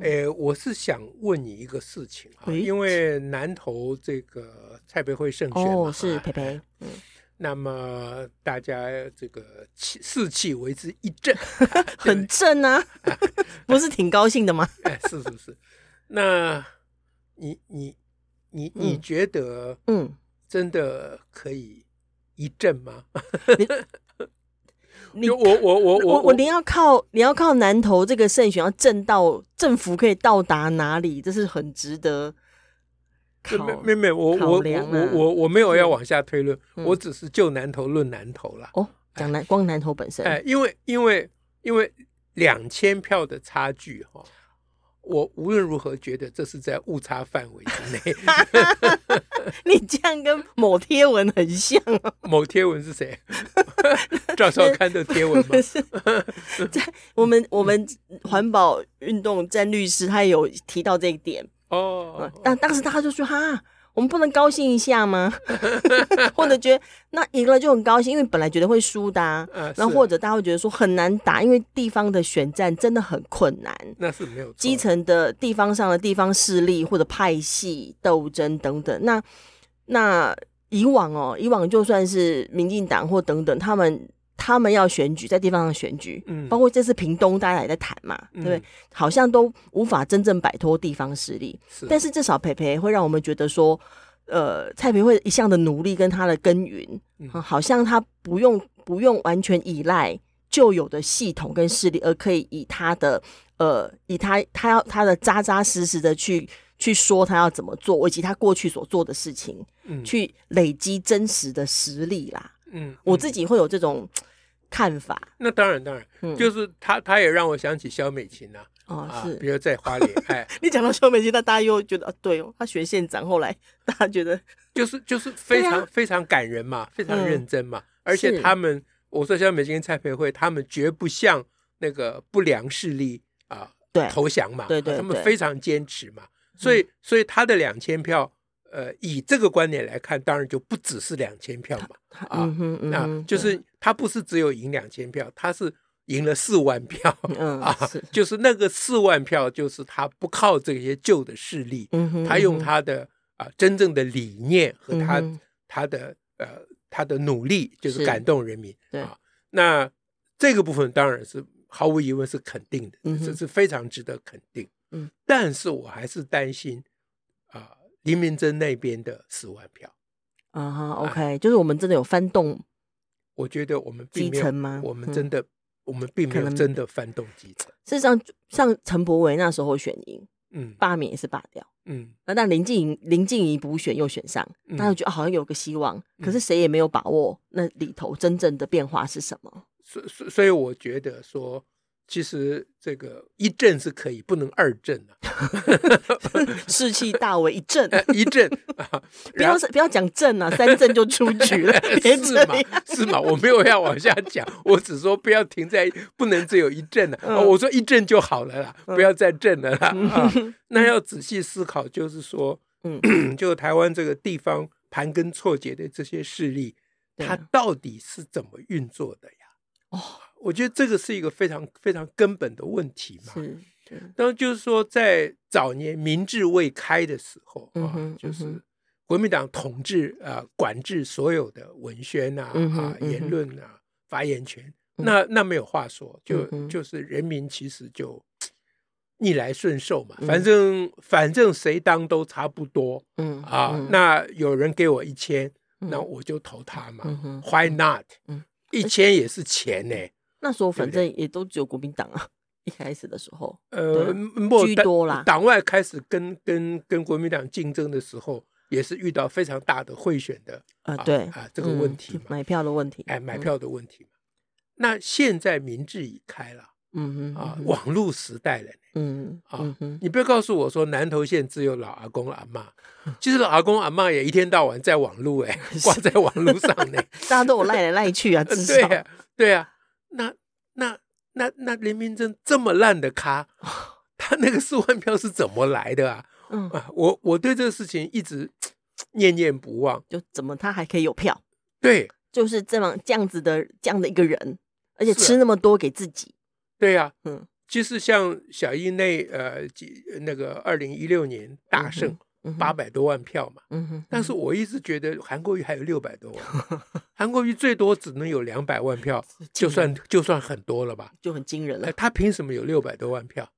呃，我是想问你一个事情啊，因为南投这个蔡培慧胜选嘛，哦，是培培，嗯，那么大家这个气士气为之一振，很正啊，不是挺高兴的吗？哎，是是是，那你你你你觉得，嗯，真的可以一振吗？你我我我我我，你要靠你要靠南投这个胜选要证到政府可以到达哪里，这是很值得考。没没没，我我我我我没有要往下推论，我只是就南投论南投了。哦，讲南光南投本身，哎，因为因为因为两千票的差距哈。我无论如何觉得这是在误差范围之内。你这样跟某贴文很像哦。某贴文是谁？赵少康的贴文吗？在我们我们环保运动詹律师他有提到这一点哦。但当时他就说哈。我们不能高兴一下吗？或者觉得那赢了就很高兴，因为本来觉得会输的，啊，然后或者大家会觉得说很难打，因为地方的选战真的很困难。那是没有基层的地方上的地方势力或者派系斗争等等。那那以往哦，以往就算是民进党或等等他们。他们要选举，在地方上选举，嗯，包括这次屏东，大家也在谈嘛，嗯、对不对？好像都无法真正摆脱地方势力。是，但是至少培培会让我们觉得说，呃，蔡培慧一向的努力跟他的耕耘，嗯，好像他不用不用完全依赖旧有的系统跟势力，而可以以他的呃，以他他要他的扎扎实实的去去说他要怎么做，以及他过去所做的事情，嗯，去累积真实的实力啦。嗯，嗯，我自己会有这种。看法，那当然当然，嗯、就是他，他也让我想起萧美琴呐、啊，哦是，比如在花莲，哎，你讲到萧美琴，那大家又觉得啊，对哦，他选县长，后来大家觉得 就是就是非常、啊、非常感人嘛，非常认真嘛，嗯、而且他们，我说萧美琴跟蔡培慧，他们绝不向那个不良势力啊，对，投降嘛，对对，对，他们非常坚持嘛，所以、嗯、所以他的两千票。呃，以这个观点来看，当然就不只是两千票嘛，啊，那就是他不是只有赢两千票，他是赢了四万票，啊，就是那个四万票，就是他不靠这些旧的势力，他用他的啊真正的理念和他他的呃他的努力，就是感动人民，啊，那这个部分当然是毫无疑问是肯定的，这是非常值得肯定，嗯，但是我还是担心。林明珍那边的四万票，啊哈、uh huh，OK，就是我们真的有翻动，我觉得我们并没有基层吗？我们真的，嗯、我们并没有真的翻动基层。事实上，像陈柏维那时候选赢，嗯，罢免也是罢掉，嗯，那但林静怡林静怡补选又选上，大家、嗯、觉得好像有个希望，嗯、可是谁也没有把握那里头真正的变化是什么。所所所以，我觉得说。其实这个一振是可以，不能二振啊！士气大为一振，一振啊！不要不要讲振啊，三振就出局了，是嘛？是嘛？我没有要往下讲，我只说不要停在，不能只有一振啊！嗯、我说一振就好了啦，不要再振了啦！嗯、啊，那要仔细思考，就是说，嗯，就台湾这个地方盘根错节的这些势力，它到底是怎么运作的呀？哦。我觉得这个是一个非常非常根本的问题嘛。是，当然就是说，在早年民智未开的时候啊，就是国民党统治啊，管制所有的文宣啊、啊言论啊、发言权，那那没有话说，就就是人民其实就逆来顺受嘛，反正反正谁当都差不多，嗯啊，那有人给我一千，那我就投他嘛，Why not？一千也是钱呢。那时候反正也都只有国民党啊，一开始的时候，呃，居多啦。党外开始跟跟跟国民党竞争的时候，也是遇到非常大的贿选的啊，对啊这个问题，买票的问题，哎，买票的问题。那现在民智已开了，嗯哼啊，网络时代了。嗯啊，你不要告诉我说南投县只有老阿公阿妈，其实老阿公阿妈也一天到晚在网络哎，挂在网络上呢，大家都有赖来赖去啊，对啊，对啊，那那那那林明正这么烂的咖，他那个四万票是怎么来的啊？嗯啊，我我对这个事情一直念念不忘，就怎么他还可以有票？对，就是这么这样子的这样的一个人，而且吃那么多给自己，对呀，嗯。其实像小英那呃几那个二零一六年大胜八百多万票嘛，嗯哼，但是我一直觉得韩国瑜还有六百多万，韩国瑜最多只能有两百万票，就算就算很多了吧，就很惊人了。他凭什么有六百多万票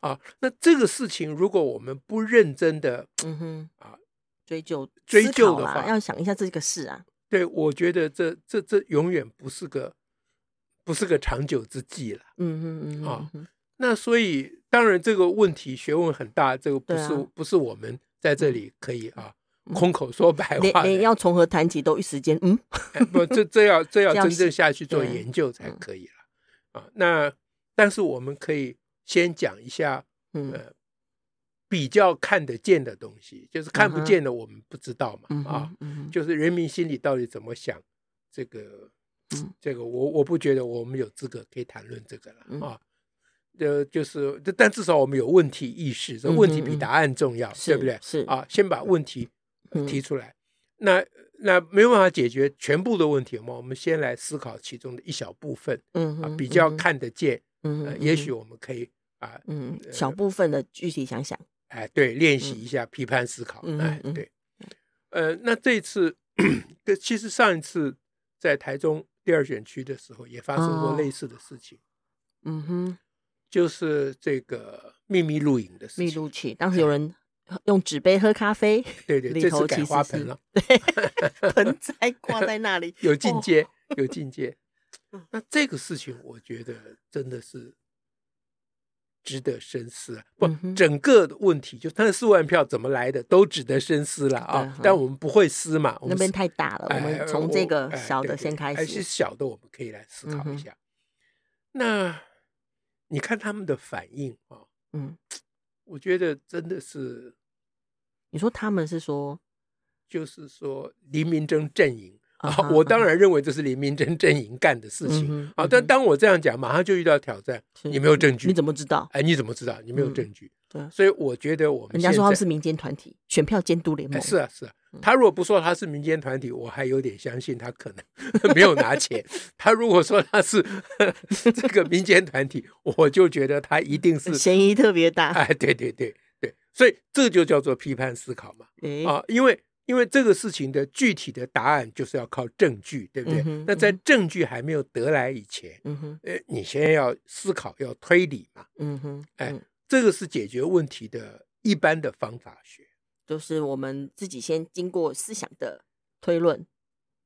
啊？那这个事情如果我们不认真的嗯哼啊追究追究的话，要想一下这个事啊。对，我觉得这这这永远不是个不是个长久之计了。嗯哼嗯啊。那所以，当然这个问题学问很大，这个不是、啊、不是我们在这里可以啊空口说白话连，要从何谈起都一时间，嗯，哎、不，这这要这 要真正下去做研究才可以了。啊。那但是我们可以先讲一下，呃，比较看得见的东西，就是看不见的我们不知道嘛，啊，就是人民心里到底怎么想，这个，这个我我不觉得我们有资格可以谈论这个了啊。呃，就是，但至少我们有问题意识，这问题比答案重要，对不对？是啊，先把问题提出来。那那没有办法解决全部的问题嘛？我们先来思考其中的一小部分，嗯啊，比较看得见，嗯，也许我们可以啊，嗯，小部分的具体想想，哎，对，练习一下批判思考，哎，对，呃，那这次，其实上一次在台中第二选区的时候，也发生过类似的事情，嗯哼。就是这个秘密录影的事情，密录器。当时有人用纸杯喝咖啡，对对，这次改花盆了，对，盆栽 挂在那里，有境界，有境界。那这个事情，我觉得真的是值得深思啊！不，整个的问题就他的四万票怎么来的，都值得深思了啊！但我们不会撕嘛，那边太大了，我们从这个小的先开始，还是小的，我们可以来思考一下。那。你看他们的反应啊，嗯，我觉得真的是，你说他们是说，就是说黎明真阵营啊，我当然认为这是林明真阵营干的事情啊，但当我这样讲，马上就遇到挑战，你没有证据，你怎么知道？哎，你怎么知道？你没有证据，对，所以我觉得我们人家说他们是民间团体，选票监督联盟，是啊，是啊。他如果不说他是民间团体，我还有点相信他可能 没有拿钱。他如果说他是 这个民间团体，我就觉得他一定是嫌疑特别大。哎，对对对对，所以这就叫做批判思考嘛。啊，因为因为这个事情的具体的答案就是要靠证据，对不对？那在证据还没有得来以前，嗯哼，你先要思考，要推理嘛。嗯哼，哎，这个是解决问题的一般的方法学。就是我们自己先经过思想的推论，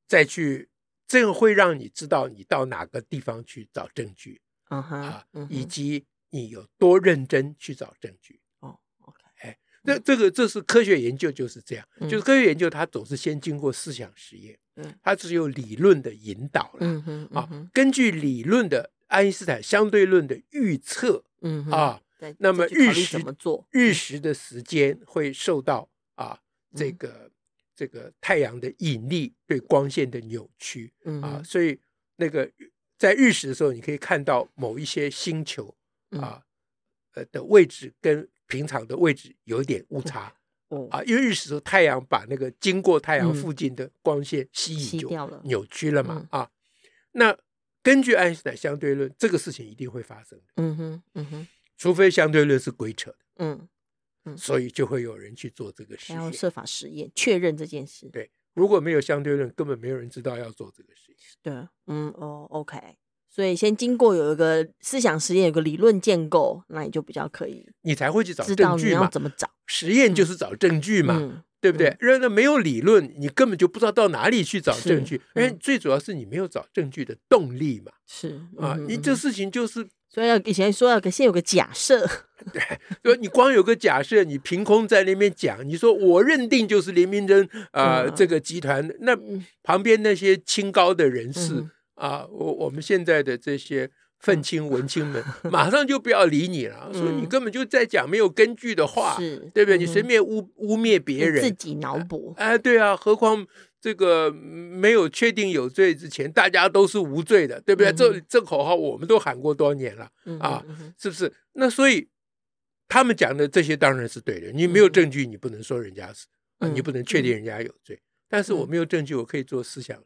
再去，这个会让你知道你到哪个地方去找证据，啊，以及你有多认真去找证据。哦，OK，哎，这这个这是科学研究就是这样，就是科学研究它总是先经过思想实验，嗯，它只有理论的引导了，嗯哼，啊，根据理论的爱因斯坦相对论的预测，嗯啊，那么日食怎么做？日食的时间会受到。啊，这个、嗯、这个太阳的引力对光线的扭曲，嗯、啊，所以那个在日食的时候，你可以看到某一些星球啊，呃的位置跟平常的位置有一点误差，哦、啊，因为日食的时候太阳把那个经过太阳附近的光线吸引就扭曲了嘛，啊，那根据爱因斯坦相对论，这个事情一定会发生，嗯哼，嗯哼，除非相对论是鬼扯的，嗯。所以就会有人去做这个实验，然后设法实验确认这件事。对，如果没有相对论，根本没有人知道要做这个实验。对，嗯，哦，OK。所以先经过有一个思想实验，有个理论建构，那你就比较可以，你才会去找证据嘛？怎么找？实验就是找证据嘛，嗯、对不对？因为那没有理论，你根本就不知道到哪里去找证据。因为、嗯、最主要是你没有找证据的动力嘛。是、嗯、啊，你这事情就是。所以要以前说要先有个假设，对，说你光有个假设，你凭空在那边讲，你说我认定就是林明珍啊这个集团，那旁边那些清高的人士啊，我我们现在的这些愤青文青们马上就不要理你了，说你根本就在讲没有根据的话，对不对？你随便污污蔑别人，自己脑补。哎，对啊，何况这个没有确定有罪之前，大家都是无罪的，对不对？这这口号我们都喊过多年了啊，是不是？那所以他们讲的这些当然是对的。你没有证据，你不能说人家是，你不能确定人家有罪。但是我没有证据，我可以做思想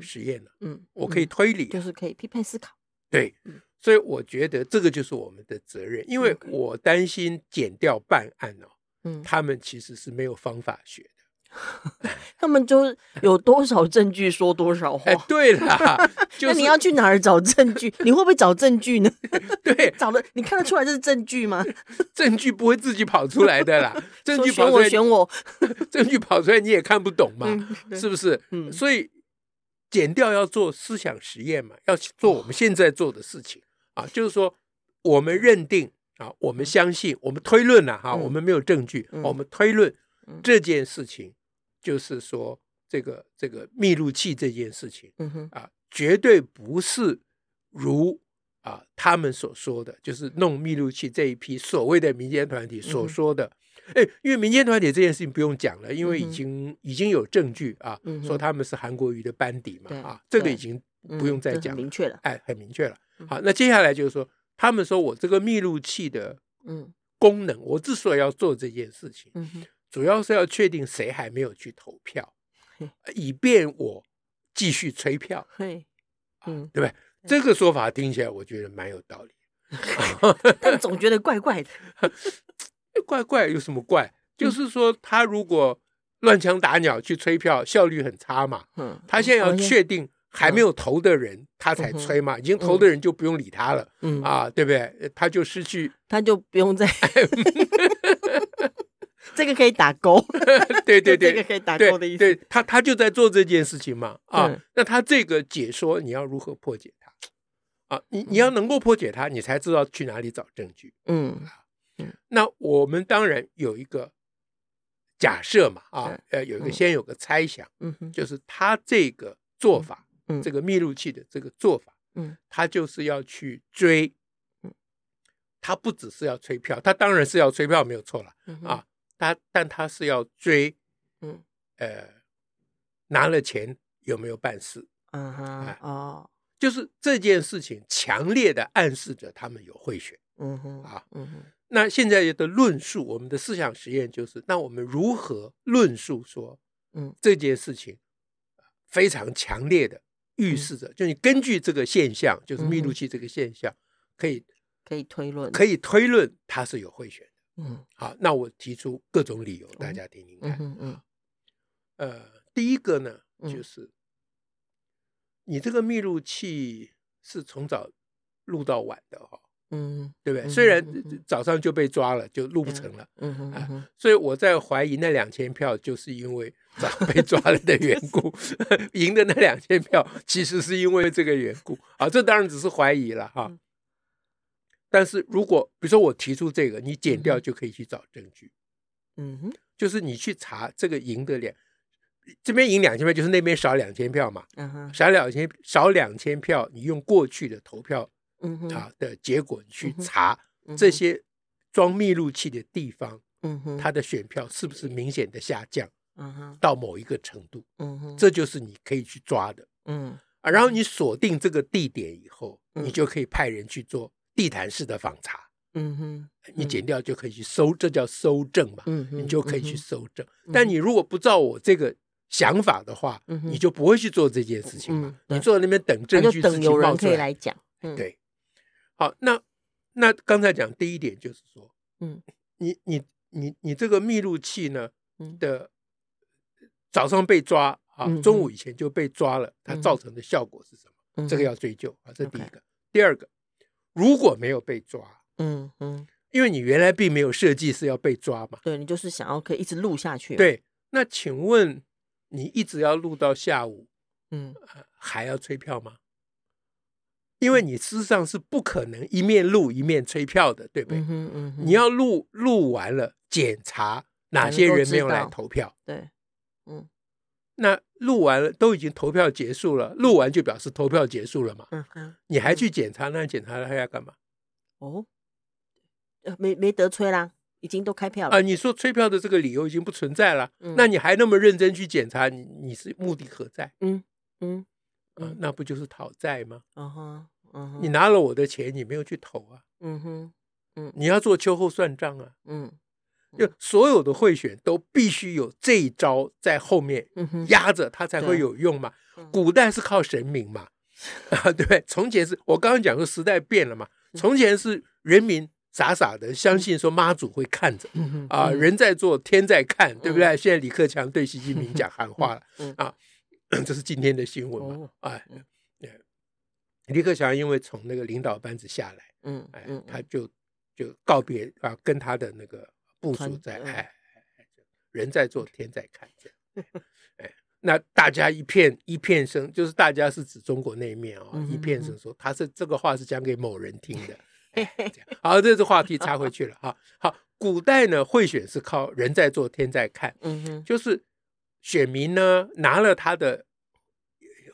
实验了，嗯，我可以推理，就是可以批判思考。对，所以我觉得这个就是我们的责任，因为我担心减掉办案哦，嗯，他们其实是没有方法学的，他们就 有多少证据说多少话。哎，对啦，那你要去哪儿找证据？你会不会找证据呢？对，找的你看得出来这是证据吗？证据不会自己跑出来的啦，证据跑出来选我，证据跑出来你也看不懂嘛，是不是？嗯，所以。检调要做思想实验嘛，要做我们现在做的事情。啊，就是说我们认定啊，我们相信，我们推论了哈，我们没有证据，我们推论这件事情，就是说这个这个密录器这件事情，啊，绝对不是如啊他们所说的，就是弄密录器这一批所谓的民间团体所说的。哎，因为民间团体这件事情不用讲了，因为已经已经有证据啊，说他们是韩国瑜的班底嘛，啊，这个已经不用再讲，明确了，哎，很明确了。好，那接下来就是说，他们说我这个密录器的嗯功能，我之所以要做这件事情，主要是要确定谁还没有去投票，以便我继续催票，嗯，对不对？这个说法听起来我觉得蛮有道理，但总觉得怪怪的。怪怪有什么怪？就是说，他如果乱枪打鸟去催票，效率很差嘛。嗯，他现在要确定还没有投的人，他才催嘛。已经投的人就不用理他了。嗯啊，对不对？他就失去，他就不用再。这个可以打勾。对对对，这个可以打勾的意思。对，他他就在做这件事情嘛。啊，那他这个解说，你要如何破解它？啊，你你要能够破解它，你才知道去哪里找证据。嗯。那我们当然有一个假设嘛，啊，呃，有一个先有个猜想，嗯，就是他这个做法，嗯，这个密录器的这个做法，嗯，他就是要去追，嗯，他不只是要催票，他当然是要催票没有错了，啊，他但他是要追，嗯，呃，拿了钱有没有办事？嗯哼，哦，就是这件事情强烈的暗示着他们有贿选，嗯哼，啊，嗯哼。那现在的论述，我们的思想实验就是，那我们如何论述说，嗯，这件事情非常强烈的预示着，就你根据这个现象，就是密度器这个现象，可以可以推论，可以推论它是有贿选的。嗯，好，那我提出各种理由，大家听听看。嗯嗯。呃，第一个呢，就是你这个密录器是从早录到晚的哈。嗯，对不对？虽然早上就被抓了，就录不成了。嗯哼，啊，所以我在怀疑那两千票就是因为早被抓了的缘故 赢的那两千票其实是因为这个缘故。啊，这当然只是怀疑了哈。但是如果比如说我提出这个，你剪掉就可以去找证据。嗯哼，就是你去查这个赢的两，这边赢两千票，就是那边少两千票嘛。嗯哼，少两千少两千票，你用过去的投票。嗯哼，啊的结果你去查这些装密录器的地方，嗯哼，它的选票是不是明显的下降？嗯哼，到某一个程度，嗯哼，这就是你可以去抓的，嗯啊，然后你锁定这个地点以后，你就可以派人去做地毯式的访查，嗯哼，你剪掉就可以去搜，这叫搜证嘛，嗯哼，你就可以去搜证。但你如果不照我这个想法的话，你就不会去做这件事情嘛，你坐在那边等证据，等有人可以来讲，对。好，那那刚才讲第一点就是说，嗯，你你你你这个密录器呢的早上被抓啊，中午以前就被抓了，它造成的效果是什么？这个要追究啊，这是第一个。第二个，如果没有被抓，嗯嗯，因为你原来并没有设计是要被抓嘛，对，你就是想要可以一直录下去。对，那请问你一直要录到下午，嗯，还要催票吗？因为你事实上是不可能一面录一面催票的，对不对？嗯嗯、你要录录完了，检查哪些人没有来投票。对，嗯，那录完了，都已经投票结束了，录完就表示投票结束了嘛。嗯嗯，你还去检查，那检查了还要干嘛？哦，没没得催啦，已经都开票了啊。你说催票的这个理由已经不存在了，嗯、那你还那么认真去检查，你你是目的何在？嗯嗯，那不就是讨债吗？嗯哼，嗯哼，你拿了我的钱，你没有去投啊？嗯哼，嗯，你要做秋后算账啊？嗯。就所有的贿选都必须有这一招在后面压着，它才会有用嘛。古代是靠神明嘛，啊，对不对？从前是我刚刚讲说时代变了嘛，从前是人民傻傻的相信说妈祖会看着啊，人在做天在看，对不对？现在李克强对习近平讲 喊话了啊，这是今天的新闻嘛？哎，李克强因为从那个领导班子下来，嗯，哎，他就就告别啊，跟他的那个。部署在哎，人在做天在看，哎，那大家一片一片声，就是大家是指中国那一面啊、哦，一片声说他是这个话是讲给某人听的。好，这是话题插回去了哈。好，古代呢，贿选是靠人在做天在看，就是选民呢拿了他的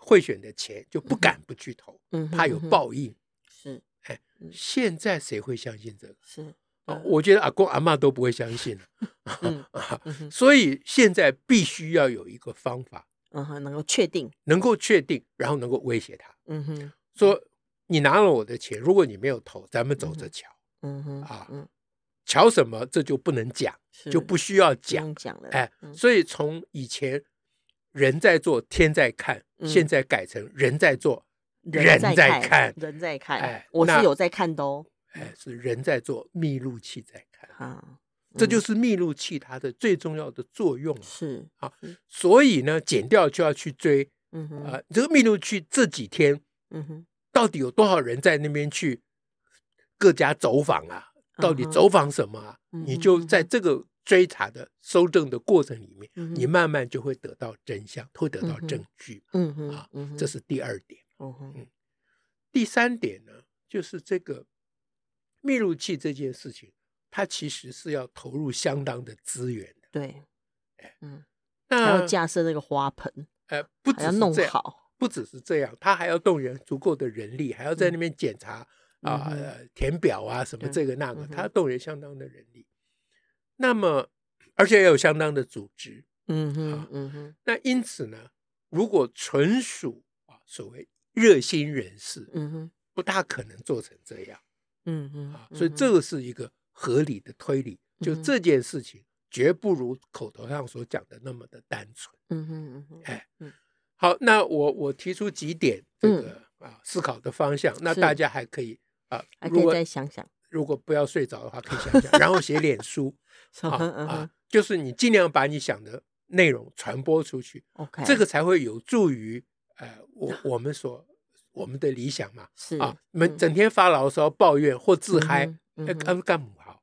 贿选的钱就不敢不去投，怕有报应。是，哎，现在谁会相信这个？是。我觉得阿公阿妈都不会相信了，所以现在必须要有一个方法，嗯哼，能够确定，能够确定，然后能够威胁他，嗯哼，说你拿了我的钱，如果你没有投，咱们走着瞧，嗯哼，啊，瞧什么？这就不能讲，就不需要讲，讲了，哎，所以从以前人在做天在看，现在改成人在做人在看，人在看，哎，我是有在看的哦。哎，是人在做，密录器在看啊，嗯、这就是密录器它的最重要的作用是啊，所以呢，剪掉就要去追，嗯哼啊，这个密录器这几天，嗯哼，到底有多少人在那边去各家走访啊？到底走访什么啊？嗯、你就在这个追查的搜证的过程里面，嗯、你慢慢就会得到真相，会得到证据，嗯嗯啊，这是第二点，嗯，嗯，第三点呢，就是这个。密录器这件事情，它其实是要投入相当的资源的。对，嗯，那还要架设那个花盆，呃，不只是这样，弄好，不只是这样，他还要动员足够的人力，还要在那边检查啊、填表啊，什么这个那个，他动员相当的人力。那么，而且也有相当的组织，嗯哼，嗯哼。那因此呢，如果纯属啊所谓热心人士，嗯哼，不大可能做成这样。嗯哼啊，所以这个是一个合理的推理，就这件事情绝不如口头上所讲的那么的单纯。嗯哼嗯哼，哎，好，那我我提出几点这个啊思考的方向，那大家还可以啊，还可以再想想，如果不要睡着的话，可以想想，然后写脸书 啊啊，就是你尽量把你想的内容传播出去，OK，这个才会有助于呃我 我们所。我们的理想嘛，是啊，你们整天发牢骚、抱怨或自嗨，干干不好。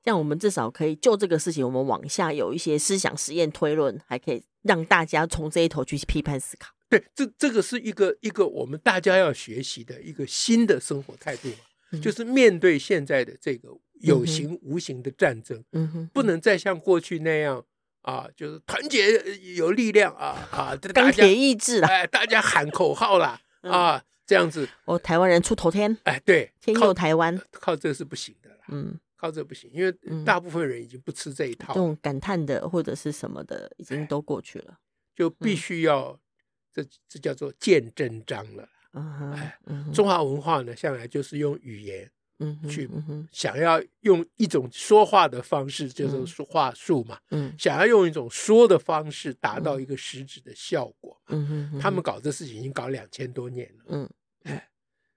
这样我们至少可以就这个事情，我们往下有一些思想实验推论，还可以让大家从这一头去批判思考。对，这这个是一个一个我们大家要学习的一个新的生活态度嘛，嗯、就是面对现在的这个有形无形的战争，嗯哼，不能再像过去那样。啊，就是团结有力量啊啊！钢铁意志了，哎，大家喊口号啦。啊，这样子，哦，台湾人出头天，哎，对，天佑台湾，靠这是不行的啦，嗯，靠这不行，因为大部分人已经不吃这一套，这种感叹的或者是什么的，已经都过去了，就必须要这这叫做见真章了，哎，中华文化呢，向来就是用语言。嗯，去想要用一种说话的方式，就是说话术嘛。嗯，想要用一种说的方式达到一个实质的效果。嗯，他们搞这事情已经搞两千多年了。嗯，哎，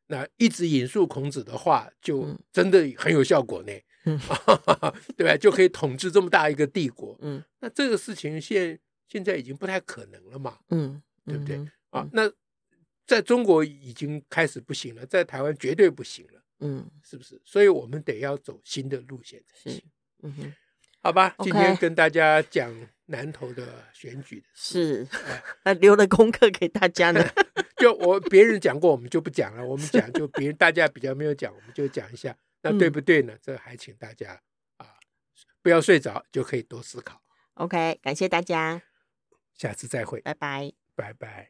那一直引述孔子的话，就真的很有效果呢。嗯，对吧？就可以统治这么大一个帝国。嗯，那这个事情现现在已经不太可能了嘛。嗯，对不对？啊，那在中国已经开始不行了，在台湾绝对不行了。嗯，是不是？所以我们得要走新的路线才行。嗯哼，好吧，今天跟大家讲南投的选举的是，那留了功课给大家呢。就我别人讲过，我们就不讲了。我们讲就别人大家比较没有讲，我们就讲一下，那对不对呢？这还请大家啊，不要睡着，就可以多思考。OK，感谢大家。下次再会，拜拜，拜拜。